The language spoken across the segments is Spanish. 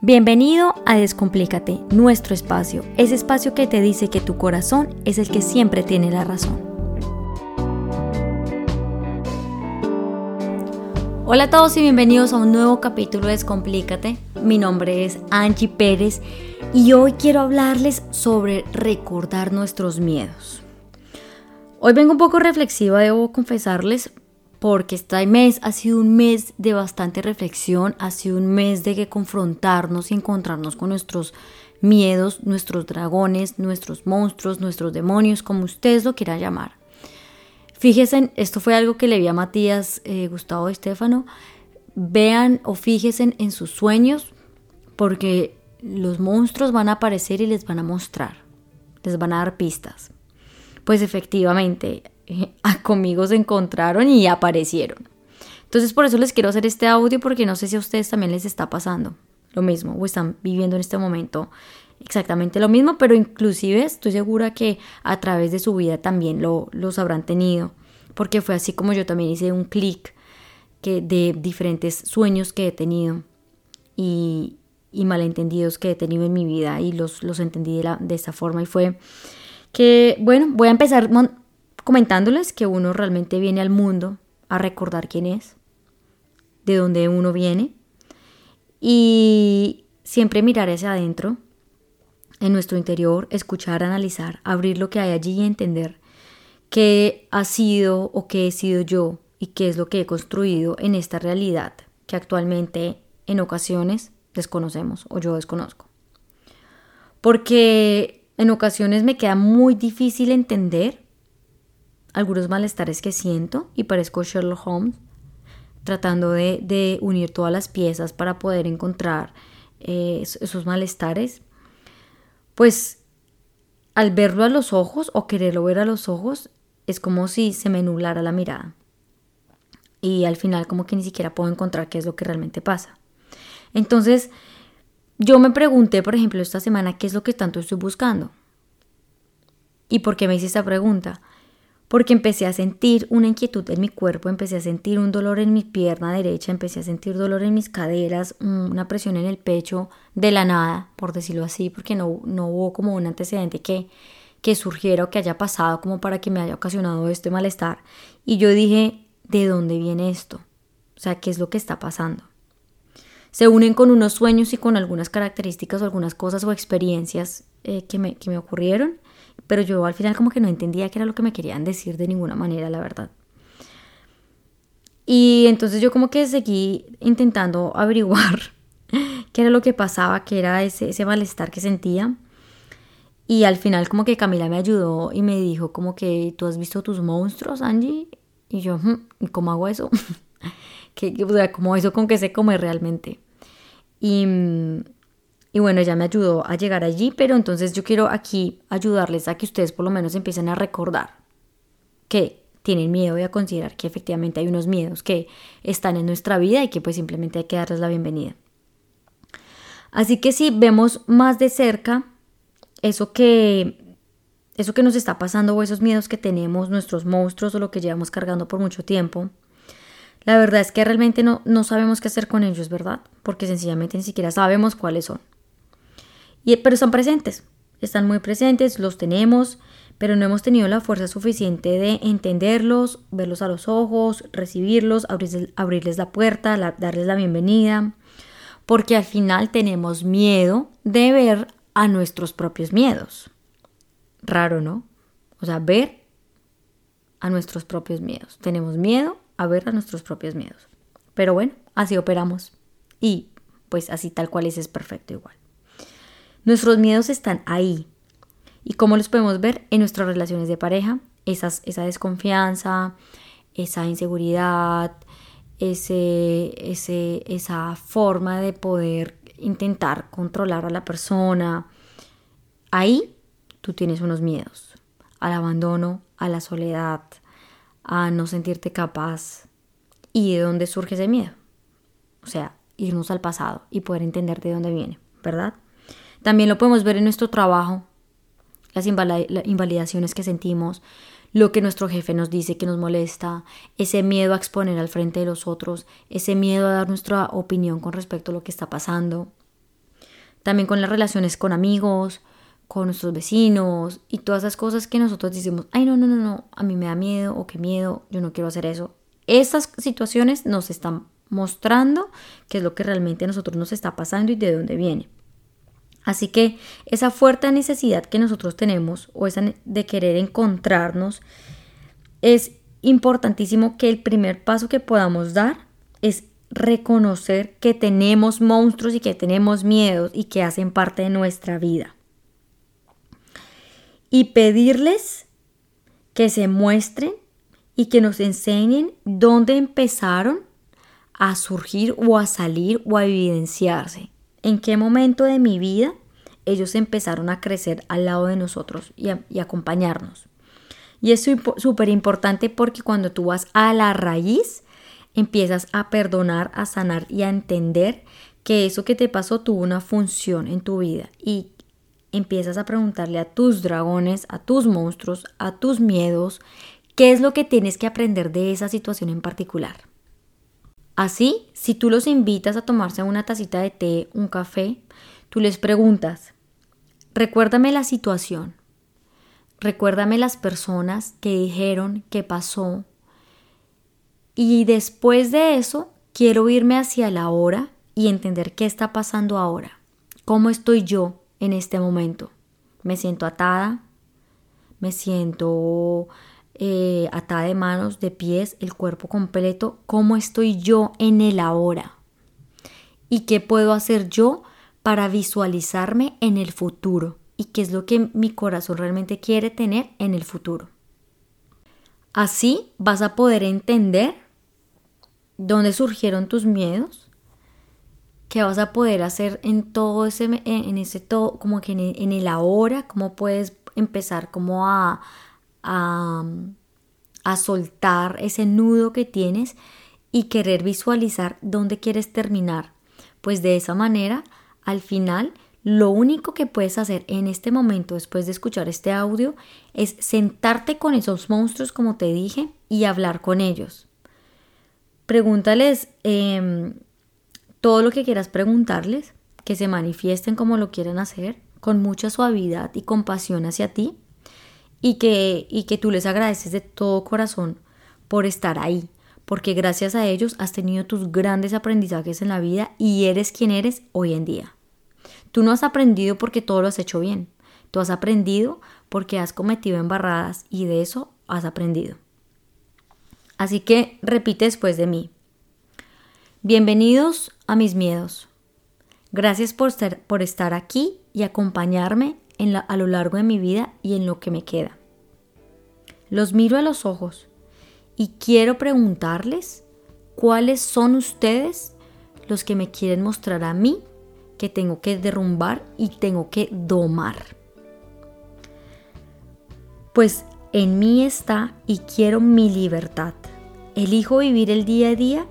Bienvenido a Descomplícate, nuestro espacio, ese espacio que te dice que tu corazón es el que siempre tiene la razón. Hola a todos y bienvenidos a un nuevo capítulo de Descomplícate. Mi nombre es Angie Pérez y hoy quiero hablarles sobre recordar nuestros miedos. Hoy vengo un poco reflexiva, debo confesarles, porque este mes ha sido un mes de bastante reflexión, ha sido un mes de que confrontarnos y encontrarnos con nuestros miedos, nuestros dragones, nuestros monstruos, nuestros demonios, como ustedes lo quieran llamar. Fíjense, esto fue algo que le vi a Matías eh, Gustavo Estefano. Vean o fíjense en sus sueños, porque los monstruos van a aparecer y les van a mostrar, les van a dar pistas. Pues efectivamente, conmigo se encontraron y aparecieron. Entonces por eso les quiero hacer este audio porque no sé si a ustedes también les está pasando lo mismo o están viviendo en este momento exactamente lo mismo, pero inclusive estoy segura que a través de su vida también lo, los habrán tenido, porque fue así como yo también hice un clic de diferentes sueños que he tenido y, y, malentendidos que he tenido en mi vida y los, los entendí de, la, de esta forma y fue que, bueno, voy a empezar comentándoles que uno realmente viene al mundo a recordar quién es, de dónde uno viene y siempre mirar hacia adentro, en nuestro interior, escuchar, analizar, abrir lo que hay allí y entender qué ha sido o qué he sido yo y qué es lo que he construido en esta realidad que actualmente en ocasiones desconocemos o yo desconozco. Porque en ocasiones me queda muy difícil entender algunos malestares que siento y parezco Sherlock Holmes tratando de, unir todas las piezas para poder encontrar eh, esos malestares, pues al verlo a los ojos o quererlo ver a los ojos es como si se me nublara la mirada y al final como que ni siquiera puedo encontrar qué es lo que realmente pasa. Entonces, yo me pregunté, por ejemplo, esta semana, ¿qué es lo que tanto estoy buscando? ¿Y por qué me hice esta pregunta? porque empecé a sentir una inquietud en mi cuerpo, empecé a sentir un dolor en mi pierna derecha, empecé a sentir dolor en mis caderas, una presión en el pecho de la nada, por decirlo así, porque no, no hubo como un antecedente que, que surgiera o que haya pasado como para que me haya ocasionado este malestar. Y yo dije, ¿de dónde viene esto? O sea, ¿qué es lo que está pasando? Se unen con unos sueños y con algunas características o algunas cosas o experiencias eh, que, me, que me ocurrieron pero yo al final como que no entendía qué era lo que me querían decir de ninguna manera, la verdad. Y entonces yo como que seguí intentando averiguar qué era lo que pasaba, qué era ese, ese malestar que sentía. Y al final como que Camila me ayudó y me dijo como que tú has visto tus monstruos, Angie. Y yo, ¿y cómo hago eso? ¿Qué, o sea, ¿cómo eso con que se come realmente? Y, y bueno, ella me ayudó a llegar allí, pero entonces yo quiero aquí ayudarles a que ustedes por lo menos empiecen a recordar que tienen miedo y a considerar que efectivamente hay unos miedos que están en nuestra vida y que pues simplemente hay que darles la bienvenida. Así que si vemos más de cerca eso que eso que nos está pasando o esos miedos que tenemos, nuestros monstruos o lo que llevamos cargando por mucho tiempo, la verdad es que realmente no, no sabemos qué hacer con ellos, ¿verdad? Porque sencillamente ni siquiera sabemos cuáles son pero están presentes, están muy presentes, los tenemos, pero no hemos tenido la fuerza suficiente de entenderlos, verlos a los ojos, recibirlos, abrirles, la puerta, darles la bienvenida, porque al final tenemos miedo de ver a nuestros propios miedos. Raro, ¿no? O sea, ver a nuestros propios miedos. Tenemos miedo a ver a nuestros propios miedos. Pero bueno, así operamos. Y pues así tal cual es, es perfecto igual. Nuestros miedos están ahí. ¿Y cómo los podemos ver? En nuestras relaciones de pareja, esa desconfianza, esa inseguridad, ese, ese, esa forma de poder intentar controlar a la persona. Ahí tú tienes unos miedos al abandono, a la soledad, a no sentirte capaz. ¿Y de dónde surge ese miedo? O sea, irnos al pasado y poder entender de dónde viene, ¿verdad? También lo podemos ver en nuestro trabajo, las invalidaciones que sentimos, lo que nuestro jefe nos dice que nos molesta, ese miedo a exponer al frente de los otros, ese miedo a dar nuestra opinión con respecto a lo que está pasando. también con las relaciones con amigos, con nuestros vecinos y todas esas cosas que nosotros decimos, ay, no, no, no, no, a mí me da miedo o qué miedo, yo no quiero hacer eso. Estas situaciones nos están mostrando qué es lo que realmente a nosotros nos está pasando y de dónde viene. Así que esa fuerte necesidad que nosotros tenemos o esa de querer encontrarnos es importantísimo que el primer paso que podamos dar es reconocer que tenemos monstruos y que tenemos miedos y que hacen parte de nuestra vida. Y pedirles que se muestren y que nos enseñen dónde empezaron a surgir o a salir o a evidenciarse. En qué momento de mi vida ellos empezaron a crecer al lado de nosotros y, a, acompañarnos. Y es súper importante porque cuando tú vas a la raíz, empiezas a perdonar, a sanar y a entender que eso que te pasó tuvo una función en tu vida y empiezas a preguntarle a tus dragones, a tus monstruos, a tus miedos, qué es lo que tienes que aprender de esa situación en particular. Así, si tú los invitas a tomarse una tacita de té, un café, tú les preguntas, recuérdame la situación, recuérdame las personas que dijeron, qué pasó, y después de eso quiero irme hacia la hora y entender qué está pasando ahora, cómo estoy yo en este momento. Me siento atada, me siento eh, atada de manos, de pies, el cuerpo completo, cómo estoy yo en el ahora y qué puedo hacer yo para visualizarme en el futuro y qué es lo que mi corazón realmente quiere tener en el futuro. Así vas a poder entender dónde surgieron tus miedos, qué vas a poder hacer en todo ese, en ese todo, como que en el ahora, cómo puedes empezar como a, a, soltar ese nudo que tienes y querer visualizar dónde quieres terminar. Pues de esa manera, al final, lo único que puedes hacer en este momento, después de escuchar este audio, es sentarte con esos monstruos, como te dije, y hablar con ellos. Pregúntales em, todo lo que quieras preguntarles, que se manifiesten como lo quieren hacer, con mucha suavidad y compasión hacia ti y que, y que tú les agradeces de todo corazón por estar ahí, porque gracias a ellos has tenido tus grandes aprendizajes en la vida y eres quien eres hoy en día. Tú no has aprendido porque todo lo has hecho bien, tú has aprendido porque has cometido embarradas y de eso has aprendido. Así que repite después de mí. Bienvenidos a mis miedos. Gracias por estar, por estar aquí y acompañarme a lo largo de mi vida y en lo que me queda. Los miro a los ojos y quiero preguntarles cuáles son ustedes los que me quieren mostrar a mí que tengo que derrumbar y tengo que domar. Pues en mí está y quiero mi libertad. Elijo vivir el día a día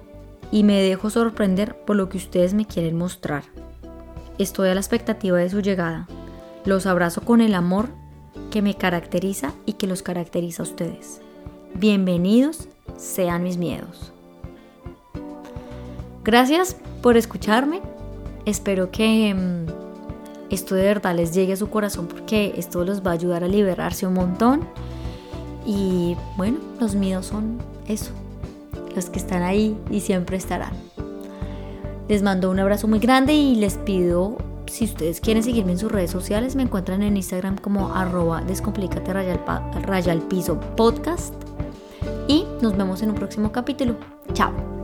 y me dejo sorprender por lo que ustedes me quieren mostrar. Estoy a la expectativa de su llegada. Los abrazo con el amor que me caracteriza y que los caracteriza a ustedes. Bienvenidos sean mis miedos. Gracias por escucharme. Espero que mm, esto de verdad les llegue a su corazón porque esto los va a ayudar a liberarse un montón. Y bueno, los miedos son eso, que están ahí y siempre estarán. Les mando un abrazo muy grande y les pido si ustedes quieren seguirme en sus redes sociales, me encuentran en Instagram como arroba descomplicate raya piso podcast. Y nos vemos en un próximo capítulo. Chao.